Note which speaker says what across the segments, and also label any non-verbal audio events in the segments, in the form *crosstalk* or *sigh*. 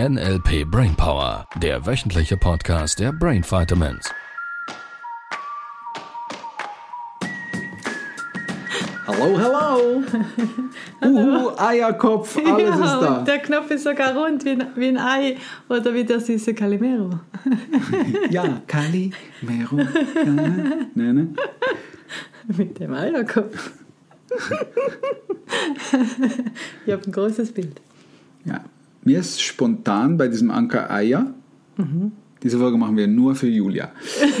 Speaker 1: NLP Brainpower, der wöchentliche Podcast der Brain Vitamins.
Speaker 2: Hallo, hallo. *laughs* Uh, Eierkopf, alles
Speaker 3: ja,
Speaker 2: ist da.
Speaker 3: Der Knopf ist sogar rund wie ein, wie ein Ei oder wie der süße Calimero. *laughs*
Speaker 2: ja, Kali, Mero. Ne, *laughs* ne.
Speaker 3: Mit dem Eierkopf. ich habe ein großes Bild.
Speaker 2: Ja. Mir ist spontan bei diesem Anker Eier. Diese Folge machen wir nur für Julia.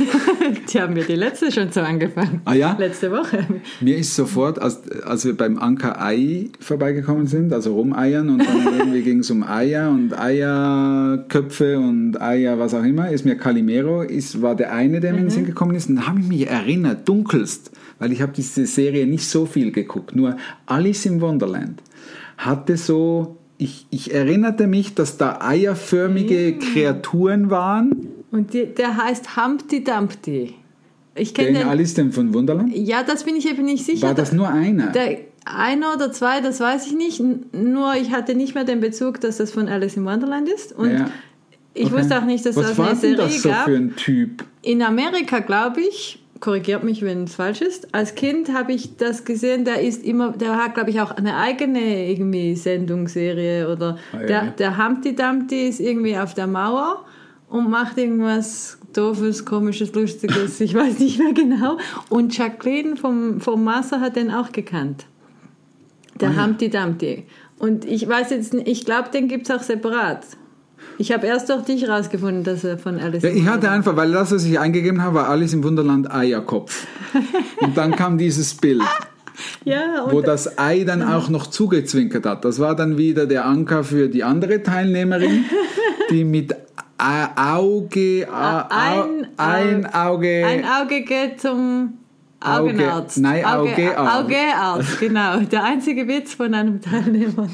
Speaker 2: *laughs*
Speaker 3: Die haben wir die letzte schon so angefangen.
Speaker 2: Ah ja?
Speaker 3: Letzte Woche.
Speaker 2: Mir ist sofort, als, als wir beim Anker Ei vorbeigekommen sind, also rumeiern und dann irgendwie *laughs* ging es um Eier und Eierköpfe und Eier, was auch immer, ist mir Calimero, ist, war der eine, der mir in den Sinn gekommen ist. Und dann habe ich mich erinnert, dunkelst, weil ich habe diese Serie nicht so viel geguckt, nur Alice im Wonderland hatte so, ich, ich erinnerte mich, dass da eierförmige Kreaturen waren.
Speaker 3: Und die, der heißt Humpty Dumpty. Ich kenne
Speaker 2: Den
Speaker 3: den.
Speaker 2: Alice denn von Wunderland?
Speaker 3: Ja, das bin ich eben nicht sicher.
Speaker 2: War das nur einer?
Speaker 3: Der einer oder zwei, das weiß ich nicht. Nur ich hatte nicht mehr den Bezug, dass das von Alice in Wonderland ist. Und
Speaker 2: Ja.
Speaker 3: ich
Speaker 2: Okay.
Speaker 3: wusste auch nicht, dass
Speaker 2: Was
Speaker 3: das
Speaker 2: war
Speaker 3: eine Serie
Speaker 2: das so
Speaker 3: gab.
Speaker 2: für ein Typ?
Speaker 3: In Amerika, glaube ich, korrigiert mich, wenn es falsch ist. Als Kind habe ich das gesehen, der ist immer, der hat, glaube ich, auch eine eigene irgendwie Sendungsserie oder
Speaker 2: Ah, ja.
Speaker 3: der, der Humpty Dumpty ist irgendwie auf der Mauer und macht irgendwas Doofes, Komisches, Lustiges, ich weiß nicht mehr genau. Und Jacqueline vom, vom Master hat den auch gekannt. Der
Speaker 2: Ah, ja.
Speaker 3: Humpty Dumpty. Und ich weiß jetzt ich glaube, den gibt es auch separat. Ich habe erst durch dich rausgefunden, dass er von Alice
Speaker 2: Ja, ich hatte einfach, weil das, was ich eingegeben habe, war Alice im Wunderland Eierkopf. *laughs* Und dann kam dieses Bild, *laughs*
Speaker 3: ja,
Speaker 2: wo das Ei dann auch noch zugezwinkert hat. Das war dann wieder der Anker für die andere Teilnehmerin, *laughs* die mit Auge, A-
Speaker 3: Ein-
Speaker 2: ein Auge,
Speaker 3: Ein Auge geht zum
Speaker 2: Auge-
Speaker 3: Augenarzt.
Speaker 2: nein, Augearzt.
Speaker 3: Augearzt, genau. Der einzige Witz von einem Teilnehmer,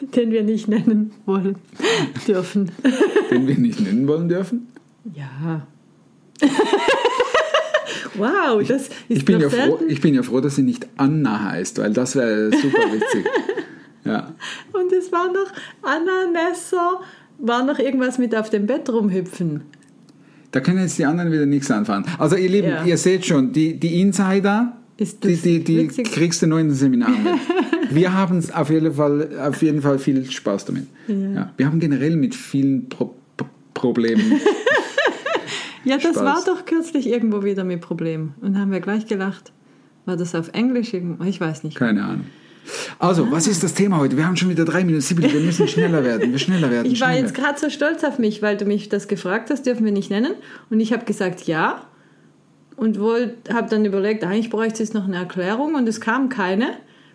Speaker 3: *laughs* den wir nicht nennen wollen *laughs* dürfen.
Speaker 2: den wir nicht nennen wollen dürfen.
Speaker 3: Ja. *laughs* wow, das ist
Speaker 2: Ich bin, ja froh, ich bin ja froh, dass sie nicht Anna heißt, weil das wäre super witzig. Ja.
Speaker 3: Und es war noch Anna Nesser, war noch irgendwas mit auf dem Bett rumhüpfen.
Speaker 2: Da können jetzt die anderen wieder nichts anfangen. Also ihr Lieben,
Speaker 3: Ja.
Speaker 2: ihr seht schon, die, die Insider,
Speaker 3: Ist
Speaker 2: die, die, die
Speaker 3: witzig?
Speaker 2: kriegst du nur in den Seminaren. *laughs* Wir haben auf jeden Fall, auf jeden Fall viel Spaß damit. Ja. Wir haben generell mit vielen Pro Pro Problemen. *laughs*
Speaker 3: Ja, das
Speaker 2: Spaß.
Speaker 3: war doch kürzlich irgendwo wieder mit Problem. Und haben wir gleich gelacht. War das auf Englisch? Ich weiß nicht.
Speaker 2: Keine Ahnung. Also, was ist das Thema heute? Wir haben schon wieder drei Minuten. Sibylle, wir müssen schneller werden. Wir schneller werden.
Speaker 3: Ich war
Speaker 2: schneller.
Speaker 3: jetzt gerade so stolz auf mich, weil du mich das gefragt hast, dürfen wir nicht nennen. Und ich habe gesagt ja. Und habe dann überlegt, eigentlich bräuchte es noch eine Erklärung und es kam keine.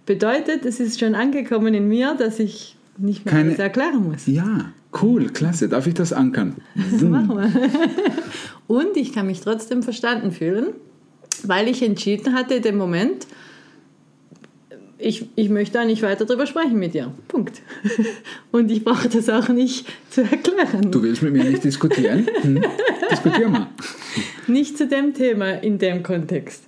Speaker 3: Bedeutet, es ist schon angekommen in mir, dass ich nicht mehr
Speaker 2: Keine-
Speaker 3: alles erklären muss.
Speaker 2: Ja, cool, klasse. Darf ich das ankern? *laughs*
Speaker 3: Machen wir. Und ich kann mich trotzdem verstanden fühlen, weil ich entschieden hatte, in dem Moment, ich, ich möchte da nicht weiter drüber sprechen mit dir. Punkt. *laughs* Und ich brauche das auch nicht zu erklären.
Speaker 2: Du willst mit mir nicht diskutieren? Hm? Diskutier mal.
Speaker 3: Nicht zu dem Thema in dem Kontext.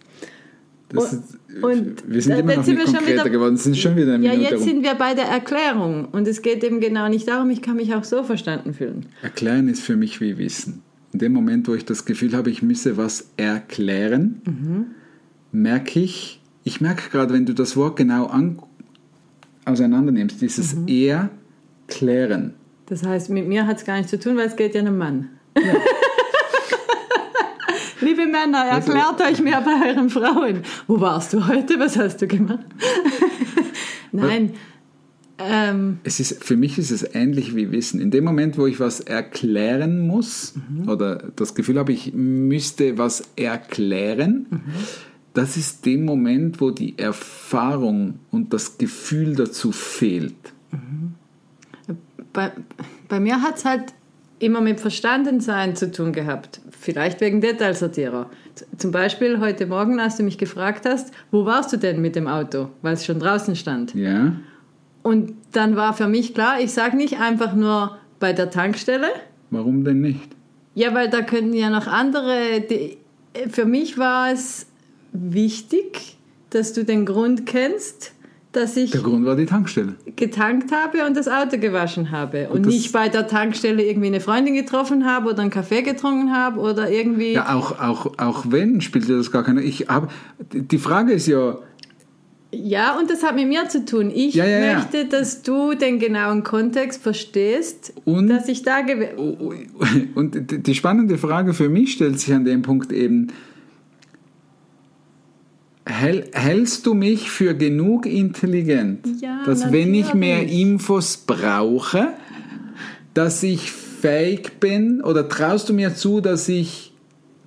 Speaker 2: Das
Speaker 3: Und-
Speaker 2: ist,
Speaker 3: und
Speaker 2: wir sind immer
Speaker 3: jetzt
Speaker 2: noch
Speaker 3: sind
Speaker 2: nicht konkreter
Speaker 3: wieder-
Speaker 2: geworden. Sind schon wieder eine
Speaker 3: Ja,
Speaker 2: Minute
Speaker 3: jetzt
Speaker 2: rum.
Speaker 3: sind wir bei der Erklärung und es geht eben genau nicht darum, ich kann mich auch so verstanden fühlen.
Speaker 2: Erklären ist für mich wie Wissen. In dem Moment, wo ich das Gefühl habe, ich müsse was erklären,
Speaker 3: Mhm.
Speaker 2: merke ich, ich merke gerade, wenn du das Wort genau an, auseinander nimmst, dieses
Speaker 3: Mhm.
Speaker 2: erklären.
Speaker 3: Das heißt, mit mir hat es gar nichts zu tun, weil es geht ja einem Mann. *laughs* Liebe Männer, erklärt euch mehr bei euren Frauen. Wo warst du heute? Was hast du gemacht? *laughs* Nein. Ähm,
Speaker 2: Es ist, für mich ist es ähnlich wie Wissen. In dem Moment, wo ich was erklären muss
Speaker 3: Mhm.
Speaker 2: oder das Gefühl habe, ich müsste was erklären,
Speaker 3: Mhm.
Speaker 2: Das ist dem Moment, wo die Erfahrung und das Gefühl dazu fehlt.
Speaker 3: bei, bei mir hat es halt immer mit Verstandensein zu tun gehabt. Vielleicht wegen Detailsortierer. Zum Beispiel heute Morgen, als du mich gefragt hast, wo warst du denn mit dem Auto, weil es schon draußen stand.
Speaker 2: Ja?
Speaker 3: Und dann war für mich klar, ich sage nicht einfach nur bei der Tankstelle,
Speaker 2: Warum denn nicht?
Speaker 3: Ja, weil da könnten ja noch andere. Die, für mich war es wichtig, dass du den Grund kennst, dass ich
Speaker 2: Der Grund war die Tankstelle.
Speaker 3: getankt habe und das Auto gewaschen habe. Und,
Speaker 2: das-
Speaker 3: nicht bei der Tankstelle irgendwie eine Freundin getroffen habe oder einen Kaffee getrunken habe oder irgendwie.
Speaker 2: Ja, auch, auch, auch wenn, spielt das gar keine. Ich hab, die Frage ist ja,
Speaker 3: Ja, und das hat mit mir zu tun. Ich
Speaker 2: Ja, ja, ja.
Speaker 3: möchte, dass du den genauen Kontext verstehst,
Speaker 2: Und-
Speaker 3: dass ich da gew *laughs*
Speaker 2: und die- spannende Frage für mich stellt sich an dem Punkt eben, hältst du mich für genug intelligent,
Speaker 3: Ja,
Speaker 2: dass wenn ich mehr. Infos brauche, dass ich fähig bin oder traust du mir zu, dass ich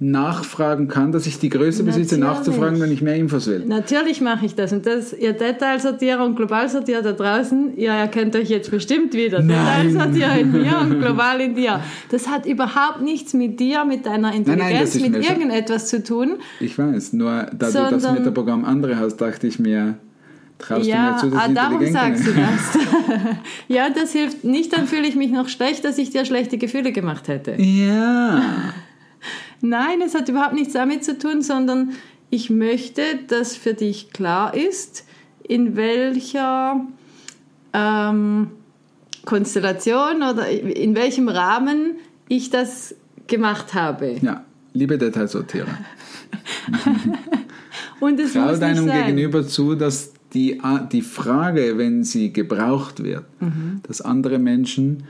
Speaker 2: nachfragen kann, dass ich die Größe besitze,
Speaker 3: Natürlich.
Speaker 2: nachzufragen, wenn ich mehr Infos will?
Speaker 3: Natürlich mache ich das. Und das, ihr Detailsortierer und Globalsortierer da draußen, ihr erkennt euch jetzt bestimmt wieder.
Speaker 2: Nein.
Speaker 3: Detailsortierer in mir und *laughs* global in dir. Das hat überhaupt nichts mit dir, mit deiner Intelligenz,
Speaker 2: nein, ist
Speaker 3: mit
Speaker 2: schon-
Speaker 3: irgendetwas zu tun.
Speaker 2: Ich weiß, nur da du das
Speaker 3: Sondern-
Speaker 2: Metaprogramm andere hast, dachte ich mir, traust
Speaker 3: ja,
Speaker 2: du mir zu, dass
Speaker 3: ah,
Speaker 2: ich
Speaker 3: darum sagst du das. *laughs* *laughs* ja, das hilft nicht, dann fühle ich mich noch schlecht, dass ich dir schlechte Gefühle gemacht hätte.
Speaker 2: Ja.
Speaker 3: Nein, es hat überhaupt nichts damit zu tun, sondern ich möchte, dass für dich klar ist, in welcher ähm, Konstellation oder in welchem Rahmen ich das gemacht habe.
Speaker 2: Ja, liebe Detailsortierer, *laughs*
Speaker 3: Und es
Speaker 2: trau deinem
Speaker 3: sein.
Speaker 2: Gegenüber zu, dass die, die Frage, wenn sie gebraucht wird,
Speaker 3: Mhm.
Speaker 2: dass andere Menschen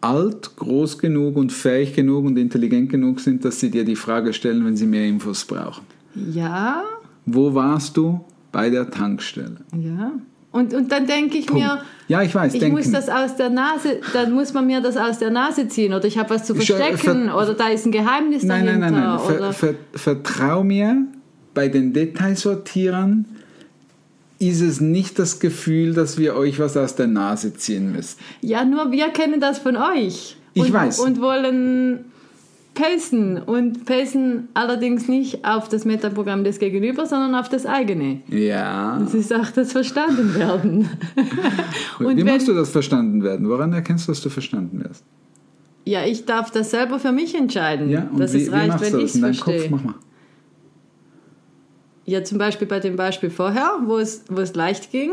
Speaker 2: alt, groß genug und fähig genug und intelligent genug sind, dass sie dir die Frage stellen, wenn sie mehr Infos brauchen.
Speaker 3: Ja,
Speaker 2: Wo warst du bei der Tankstelle?
Speaker 3: ja. Und, und dann denke ich
Speaker 2: Punkt.
Speaker 3: mir,
Speaker 2: Ja, ich weiß,
Speaker 3: ich
Speaker 2: denken.
Speaker 3: muss das aus der Nase, dann muss man mir das aus der Nase ziehen oder ich habe was zu
Speaker 2: Schau,
Speaker 3: verstecken
Speaker 2: ver-
Speaker 3: oder da ist ein Geheimnis
Speaker 2: Nein, nein,
Speaker 3: dahinter.
Speaker 2: nein, nein. Ver,
Speaker 3: oder
Speaker 2: ver, vertrau mir, bei den Detailsortierern ist es nicht das Gefühl, dass wir euch was aus der Nase ziehen müssen.
Speaker 3: Ja, nur wir kennen das von euch.
Speaker 2: Ich
Speaker 3: und,
Speaker 2: weiß.
Speaker 3: Und wollen pacen. Und pacen allerdings nicht auf das Metaprogramm des Gegenüber, sondern auf das eigene.
Speaker 2: Ja.
Speaker 3: Das ist auch das Verstandenwerden. *laughs* und
Speaker 2: Wie machst du das verstanden werden? Woran erkennst du, dass du verstanden wirst?
Speaker 3: Ja, ich darf das selber für mich entscheiden.
Speaker 2: Ja, und
Speaker 3: dass
Speaker 2: wie,
Speaker 3: es
Speaker 2: wie
Speaker 3: reicht,
Speaker 2: machst
Speaker 3: wenn
Speaker 2: du
Speaker 3: ich
Speaker 2: das
Speaker 3: es
Speaker 2: in deinem Kopf?
Speaker 3: verstehe.
Speaker 2: Mach mal.
Speaker 3: Ja, zum Beispiel bei dem Beispiel vorher, wo es, wo es leicht ging,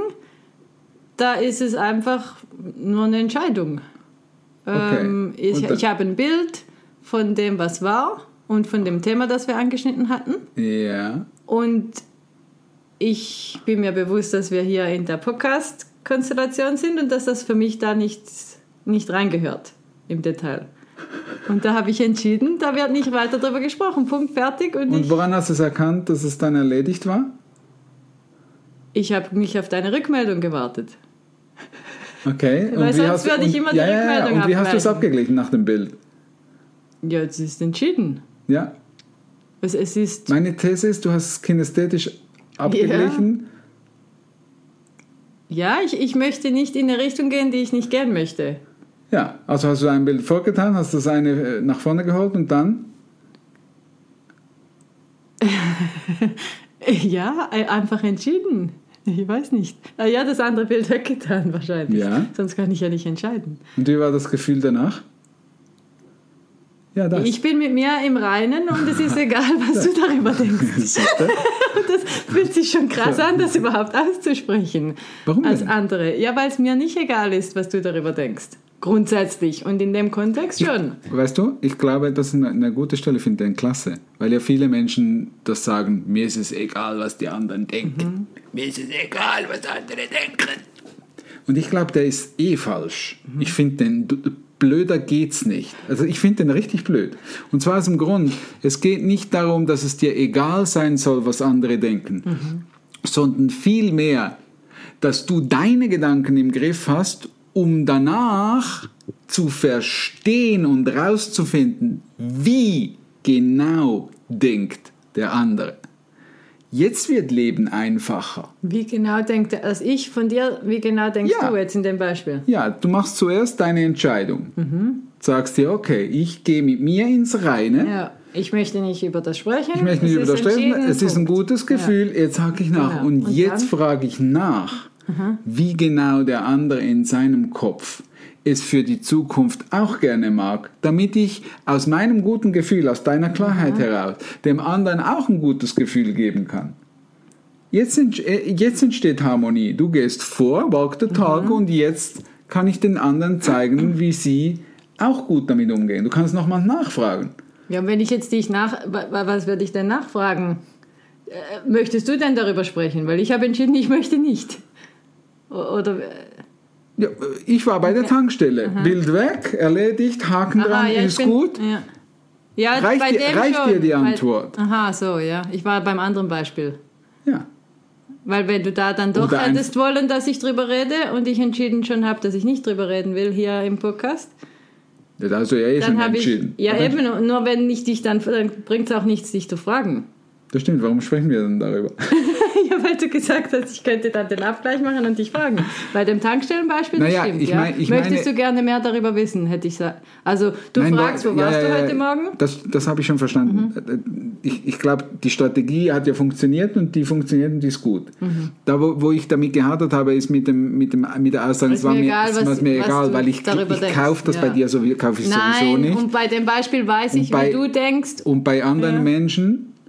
Speaker 3: da ist es einfach nur eine Entscheidung.
Speaker 2: Okay.
Speaker 3: Ähm, ich, ich habe ein Bild von dem, was war und von dem Thema, das wir angeschnitten hatten.
Speaker 2: Ja.
Speaker 3: Und ich bin mir bewusst, dass wir hier in der Podcast-Konstellation sind und dass das für mich da nicht, nicht reingehört im Detail. Und da habe ich entschieden, da wird nicht weiter darüber gesprochen. Punkt, fertig. Und,
Speaker 2: Und woran hast du es erkannt, dass es dann erledigt war?
Speaker 3: ich habe nicht auf deine Rückmeldung gewartet.
Speaker 2: Okay.
Speaker 3: Weil sonst
Speaker 2: hast du-
Speaker 3: würde ich
Speaker 2: und-
Speaker 3: immer die
Speaker 2: ja, ja, ja.
Speaker 3: Rückmeldung
Speaker 2: Und wie hast du es abgeglichen nach dem Bild?
Speaker 3: Ja, es ist entschieden.
Speaker 2: Ja.
Speaker 3: Es, es ist.
Speaker 2: Meine These ist, du hast es kinästhetisch abgeglichen.
Speaker 3: Ja, ich, ich möchte nicht in eine Richtung gehen, die ich nicht gern möchte.
Speaker 2: Ja, also hast du ein Bild vorgetan, hast das eine äh, nach vorne geholt und dann? *laughs*
Speaker 3: Ja, ein- einfach entschieden. Ich weiß nicht. Ah Ja, das andere Bild weggetan wahrscheinlich.
Speaker 2: Ja.
Speaker 3: Sonst kann ich ja nicht entscheiden.
Speaker 2: Und wie war das Gefühl danach? Ja.
Speaker 3: Ich bin mit mir im Reinen und es ist egal, was du darüber denkst. *laughs* *laughs* Das fühlt sich schon krass an, das überhaupt auszusprechen.
Speaker 2: Warum
Speaker 3: Als
Speaker 2: denn?
Speaker 3: andere. Ja, weil es mir nicht egal ist, was du darüber denkst. Grundsätzlich. Und in dem Kontext schon.
Speaker 2: Weißt du, ich glaube, das ist eine, eine gute Stelle, finde ich, klasse. Weil ja viele Menschen das sagen, mir ist es egal, was die anderen denken. Mir ist es egal, was andere denken. Und ich glaube, der ist eh falsch. Ich finde den, blöder geht's nicht. Also ich finde den richtig blöd. Und zwar aus dem Grund, es geht nicht darum, dass es dir egal sein soll, was andere denken, sondern vielmehr, dass du deine Gedanken im Griff hast, um danach zu verstehen und rauszufinden, wie genau denkt der andere. Jetzt wird Leben einfacher.
Speaker 3: Wie genau denkt er, als ich von dir, wie genau denkst
Speaker 2: Ja.
Speaker 3: du jetzt in dem Beispiel?
Speaker 2: Ja, du machst zuerst deine Entscheidung. Sagst dir, okay, ich gehe mit mir ins Reine.
Speaker 3: Ja, ich möchte nicht über das sprechen.
Speaker 2: Ich möchte nicht
Speaker 3: Es
Speaker 2: über das sprechen. Es ist ein gutes Gefühl. Jetzt hake ich nach.
Speaker 3: Genau.
Speaker 2: Und,
Speaker 3: Und
Speaker 2: jetzt frage ich nach, wie genau der andere in seinem Kopf es für die Zukunft auch gerne mag, damit ich aus meinem guten Gefühl, aus deiner Klarheit heraus, dem anderen auch ein gutes Gefühl geben kann. jetzt, ent- äh, jetzt entsteht Harmonie. Du gehst vor, walk the talk
Speaker 3: Mhm.
Speaker 2: und jetzt kann ich den anderen zeigen, wie sie auch gut damit umgehen. Du kannst nochmal nachfragen.
Speaker 3: Ja, und wenn ich jetzt dich nach, wa- wa- was würde ich denn nachfragen? Äh, möchtest du denn darüber sprechen? Weil ich habe entschieden, ich möchte nicht. Oder, äh,
Speaker 2: Ja, ich war bei der Tankstelle. Bild weg, erledigt, Haken dran,
Speaker 3: aha, ja, ich
Speaker 2: ist
Speaker 3: bin,
Speaker 2: gut.
Speaker 3: Ja. Ja,
Speaker 2: Reicht
Speaker 3: bei
Speaker 2: dir-
Speaker 3: dem
Speaker 2: reicht
Speaker 3: schon,
Speaker 2: dir die
Speaker 3: weil-
Speaker 2: Antwort?
Speaker 3: aha, so, ja. Ich war beim anderen Beispiel.
Speaker 2: Ja.
Speaker 3: Weil wenn du da dann doch
Speaker 2: Oder
Speaker 3: hättest wollen, dass ich drüber rede und ich entschieden schon habe, dass ich nicht drüber reden will hier im Podcast,
Speaker 2: Das hast du ja eh schon
Speaker 3: habe ich...
Speaker 2: entschieden.
Speaker 3: Ja, eben, nur wenn ich dich dann... Dann bringt es auch nichts, dich zu fragen.
Speaker 2: Das stimmt, warum sprechen wir denn darüber?
Speaker 3: Ja, weil du gesagt hast, ich könnte dann den Abgleich machen und dich fragen. Bei dem Tankstellenbeispiel, das
Speaker 2: Naja,
Speaker 3: stimmt.
Speaker 2: ich
Speaker 3: ja.
Speaker 2: mein- ich
Speaker 3: Möchtest
Speaker 2: meine-
Speaker 3: du gerne mehr darüber wissen, hätte ich gesagt. Also, du
Speaker 2: Nein,
Speaker 3: fragst, wo warst
Speaker 2: ja,
Speaker 3: du
Speaker 2: ja,
Speaker 3: heute
Speaker 2: ja,
Speaker 3: Morgen? Mhm.
Speaker 2: Das, das habe ich schon verstanden. Ich, ich glaube, die Strategie hat ja funktioniert und die funktioniert und die ist gut.
Speaker 3: Mhm.
Speaker 2: Da, wo, wo ich damit gehadert habe, ist mit, dem, mit, dem, mit der Aussage, es war
Speaker 3: mir egal, was-
Speaker 2: war mir
Speaker 3: was
Speaker 2: egal, weil ich, ich kaufe das bei
Speaker 3: Ja.
Speaker 2: dir so, kaufe ich sowieso
Speaker 3: Nein,
Speaker 2: nicht.
Speaker 3: und bei dem Beispiel weiß ich,
Speaker 2: bei-
Speaker 3: wie du denkst.
Speaker 2: Und bei anderen
Speaker 3: Ja.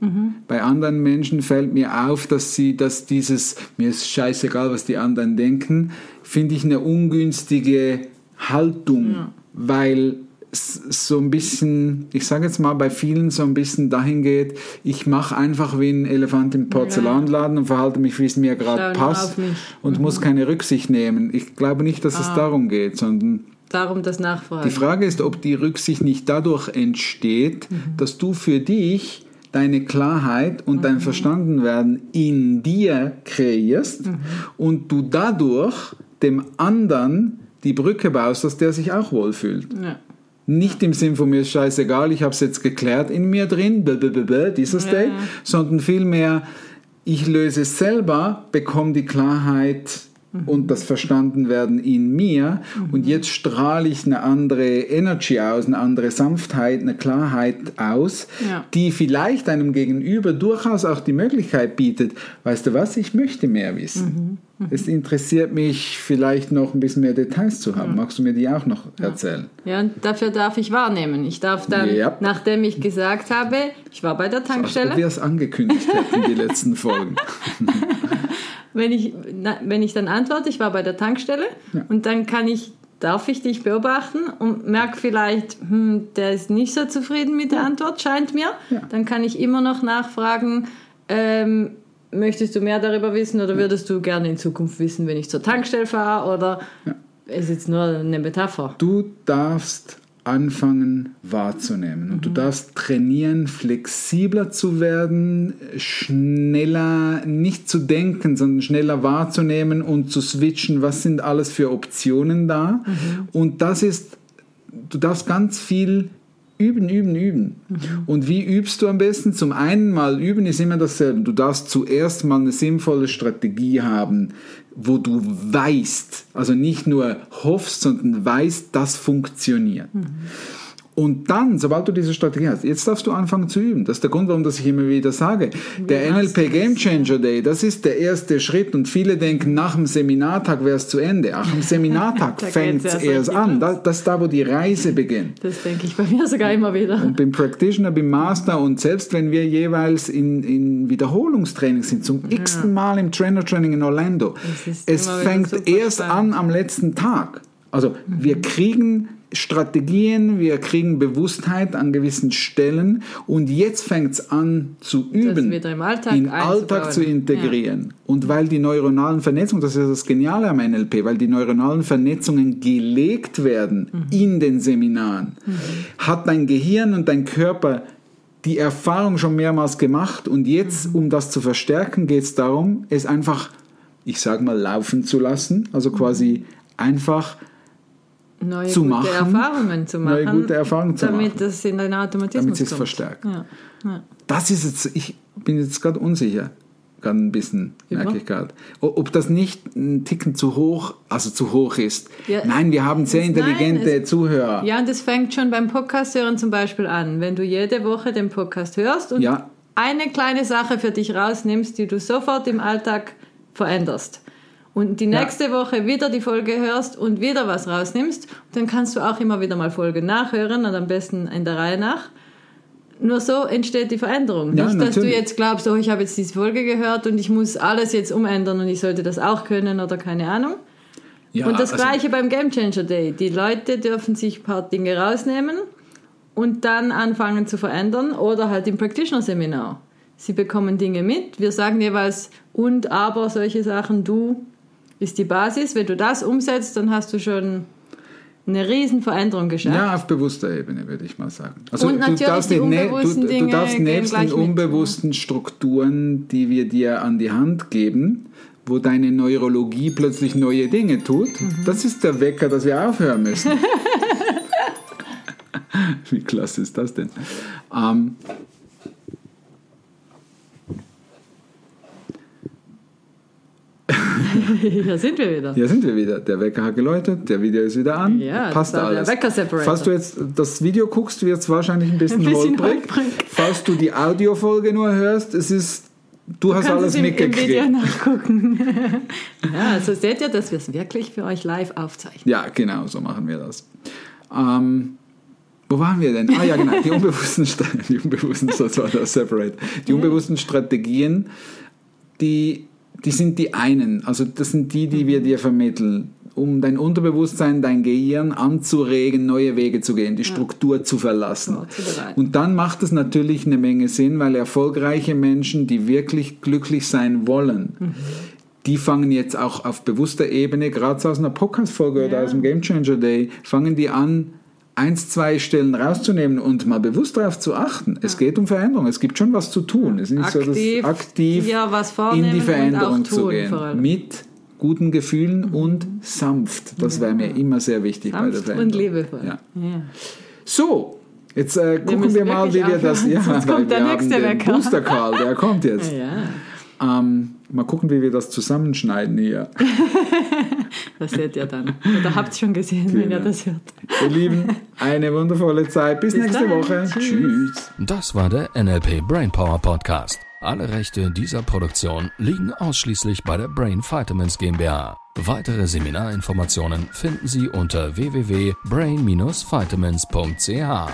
Speaker 3: Mhm.
Speaker 2: Bei anderen Menschen fällt mir auf, dass sie, dass dieses, mir ist scheißegal, was die anderen denken, finde ich eine ungünstige Haltung, weil es so ein bisschen, ich sage jetzt mal, bei vielen so ein bisschen dahin geht, ich mache einfach wie ein Elefant im Porzellanladen und verhalte mich, wie es mir gerade passt
Speaker 3: mich. Mhm.
Speaker 2: und muss keine Rücksicht nehmen. Ich glaube nicht, dass
Speaker 3: Ah.
Speaker 2: es darum geht, sondern
Speaker 3: Darum das Nachfragen.
Speaker 2: die Frage ist, ob die Rücksicht nicht dadurch entsteht,
Speaker 3: Mhm.
Speaker 2: dass du für dich deine Klarheit und
Speaker 3: Mhm.
Speaker 2: dein Verstandenwerden in dir kreierst
Speaker 3: Mhm.
Speaker 2: und du dadurch dem anderen die Brücke baust, dass der sich auch wohlfühlt.
Speaker 3: ja.
Speaker 2: Nicht im Sinn von mir ist scheißegal, ich habe es jetzt geklärt in mir drin, blablabla, dieser State, sondern vielmehr, ich löse es selber, bekomme die Klarheit und das Verstandenwerden in mir und jetzt strahle ich eine andere Energy aus, eine andere Sanftheit, eine Klarheit aus,
Speaker 3: Ja.
Speaker 2: die vielleicht einem Gegenüber durchaus auch die Möglichkeit bietet, weißt du was, ich möchte mehr wissen. Es interessiert mich vielleicht noch ein bisschen mehr Details zu haben. Magst du mir die auch noch erzählen?
Speaker 3: ja, und dafür darf ich wahrnehmen. Ich darf dann,
Speaker 2: Ja.
Speaker 3: nachdem ich gesagt habe, ich war bei der
Speaker 2: Als ob
Speaker 3: Tankstelle,
Speaker 2: wir es angekündigt hätten, die letzten Folgen. *laughs*
Speaker 3: wenn ich, na, wenn ich dann antworte, ich war bei der Tankstelle
Speaker 2: Ja.
Speaker 3: und dann kann ich, darf ich dich beobachten und merke vielleicht, hm, der ist nicht so zufrieden mit der Antwort, scheint mir.
Speaker 2: Ja.
Speaker 3: Dann kann ich immer noch nachfragen, ähm, möchtest du mehr darüber wissen oder würdest du gerne in Zukunft wissen, wenn ich zur Tankstelle fahre oder ist jetzt nur eine Metapher?
Speaker 2: Du darfst anfangen wahrzunehmen. Und du darfst trainieren, flexibler zu werden, schneller nicht zu denken, sondern schneller wahrzunehmen und zu switchen, was sind alles für Optionen da. Und das ist, du darfst ganz viel üben, üben, üben. Und wie übst du am besten? Zum einen mal üben ist immer dasselbe. Du darfst zuerst mal eine sinnvolle Strategie haben, wo du weißt, also nicht nur hoffst, sondern weißt, das funktioniert. Und dann, sobald du diese Strategie hast, jetzt darfst du anfangen zu üben. Das ist der Grund, warum das ich immer wieder sage. Der NLP Game Changer Day, das ist der erste Schritt und viele denken, nach dem Seminartag wäre es zu Ende. Ach, am Seminartag *laughs* fängt es
Speaker 3: erst
Speaker 2: an. Das, das ist da, wo die Reise beginnt.
Speaker 3: Das denke ich bei mir sogar immer wieder.
Speaker 2: Und beim Practitioner, beim Master und selbst wenn wir jeweils in, in Wiederholungstraining sind, zum x-ten Mal im Trainer Training in Orlando,
Speaker 3: Es
Speaker 2: fängt erst
Speaker 3: spannend.
Speaker 2: an am letzten Tag. Also wir kriegen Strategien, wir kriegen Bewusstheit an gewissen Stellen und jetzt fängt es an zu üben,
Speaker 3: im Alltag
Speaker 2: in. Alltag zu integrieren. Und weil die neuronalen Vernetzungen, das ist das Geniale am NLP, weil die neuronalen Vernetzungen gelegt werden in den Seminaren, hat dein Gehirn und dein Körper die Erfahrung schon mehrmals gemacht und jetzt, um das zu verstärken, geht es darum, es einfach, ich sage mal, laufen zu lassen, also quasi einfach
Speaker 3: Neue
Speaker 2: zu
Speaker 3: gute
Speaker 2: machen,
Speaker 3: Erfahrungen zu machen.
Speaker 2: neue gute Erfahrungen zu
Speaker 3: damit
Speaker 2: machen.
Speaker 3: das in deinen Automatismus
Speaker 2: Damit sich's
Speaker 3: kommt.
Speaker 2: verstärkt.
Speaker 3: Ja. Ja.
Speaker 2: Das ist jetzt, ich bin jetzt gerade unsicher, gerade ein bisschen,
Speaker 3: Über?
Speaker 2: merke ich gerade. Ob das nicht ein Ticken zu hoch, also zu hoch ist.
Speaker 3: Ja,
Speaker 2: Nein, wir haben sehr intelligente
Speaker 3: nein, es-
Speaker 2: Zuhörer.
Speaker 3: Ja, und das fängt schon beim Podcast hören zum Beispiel an. Wenn du jede Woche den Podcast hörst und
Speaker 2: Ja.
Speaker 3: eine kleine Sache für dich rausnimmst, die du sofort im Alltag veränderst. Und die
Speaker 2: Ja.
Speaker 3: nächste Woche wieder die Folge hörst und wieder was rausnimmst, dann kannst du auch immer wieder mal Folgen nachhören und am besten in der Reihe nach. nur so entsteht die Veränderung.
Speaker 2: Ja,
Speaker 3: Nicht, dass
Speaker 2: natürlich.
Speaker 3: du jetzt glaubst, oh, ich habe jetzt diese Folge gehört und ich muss alles jetzt umändern und ich sollte das auch können oder keine Ahnung.
Speaker 2: Ja,
Speaker 3: und das
Speaker 2: also-
Speaker 3: gleiche beim Game Changer Day. Die Leute dürfen sich ein paar Dinge rausnehmen und dann anfangen zu verändern oder halt im Practitioner Seminar. Sie bekommen Dinge mit. Wir sagen jeweils und, aber solche Sachen. Du ist die Basis. Wenn du das umsetzt, dann hast du schon eine riesen Veränderung geschafft.
Speaker 2: Ja, auf bewusster Ebene würde ich mal sagen. Also
Speaker 3: Und natürlich die
Speaker 2: nicht ne-
Speaker 3: unbewussten
Speaker 2: du, du
Speaker 3: Dinge
Speaker 2: darfst nebst den
Speaker 3: mit,
Speaker 2: unbewussten Strukturen, die wir dir an die Hand geben, wo deine Neurologie plötzlich neue Dinge tut,
Speaker 3: Mhm.
Speaker 2: das ist der Wecker, dass wir aufhören müssen. *laughs* Wie klasse ist das denn? Ähm, *laughs*
Speaker 3: Hier sind wir wieder.
Speaker 2: Hier sind wir wieder. Der Wecker hat geläutet, der Video ist wieder an.
Speaker 3: Ja, das
Speaker 2: Passt
Speaker 3: war der
Speaker 2: alles.
Speaker 3: Wecker-Separator.
Speaker 2: Falls du jetzt das Video guckst, wird es wahrscheinlich ein bisschen, *laughs*
Speaker 3: Ein bisschen
Speaker 2: holprig.
Speaker 3: holprig.
Speaker 2: Falls du die Audiofolge nur hörst, es ist, du hast
Speaker 3: Kannst
Speaker 2: alles
Speaker 3: es im, im
Speaker 2: mitgekriegt.
Speaker 3: Video nachgucken. *laughs* ja, also seht ihr, dass wir es wirklich für euch live aufzeichnen.
Speaker 2: Ja, genau, so machen wir das. Ähm, wo waren wir denn? Ah ja, genau, die unbewussten, die unbewussten das war das Separate. Die unbewussten Strategien, die, die sind die einen, also das sind die, die wir dir vermitteln, um dein Unterbewusstsein, dein Gehirn anzuregen, neue Wege zu gehen, die Struktur zu verlassen.
Speaker 3: Vorzubereiten.
Speaker 2: Und dann macht es natürlich eine Menge Sinn, weil erfolgreiche Menschen, die wirklich glücklich sein wollen, die fangen jetzt auch auf bewusster Ebene, gerade aus einer Podcast-Folge oder
Speaker 3: Ja.
Speaker 2: aus dem Game Changer Day, fangen die an, eins, zwei Stellen rauszunehmen und mal bewusst darauf zu achten. Es geht um Veränderung, es gibt schon was zu tun. Es ist nicht so,
Speaker 3: Aktiv,
Speaker 2: dass aktiv
Speaker 3: ja, was
Speaker 2: in die Veränderung zu gehen. Mit guten Gefühlen und sanft. Das wäre mir immer sehr wichtig bei der
Speaker 3: Sanft und
Speaker 2: Veränderung.
Speaker 3: liebevoll.
Speaker 2: Ja.
Speaker 3: Ja.
Speaker 2: So, jetzt äh, gucken
Speaker 3: müssen
Speaker 2: wir mal, wie wir das.
Speaker 3: aufhören, sonst kommt der
Speaker 2: wir
Speaker 3: nächste Wecker.
Speaker 2: Booster Karl, der kommt jetzt. *laughs*
Speaker 3: Ja,
Speaker 2: Ähm, mal gucken, wie wir das zusammenschneiden hier. *laughs*
Speaker 3: das seht ihr dann. Oder habt ihr schon gesehen, wenn ihr
Speaker 2: Genau.
Speaker 3: das hört.
Speaker 2: Ihr Lieben, eine wundervolle Zeit. Bis,
Speaker 3: Bis
Speaker 2: nächste
Speaker 3: dann.
Speaker 2: Woche.
Speaker 3: Tschüss.
Speaker 2: Tschüss.
Speaker 1: Das war der NLP Brainpower Podcast. Alle Rechte dieser Produktion liegen ausschließlich bei der Brain Vitamins GmbH. Weitere Seminarinformationen finden Sie unter www.brain-vitamins.ch.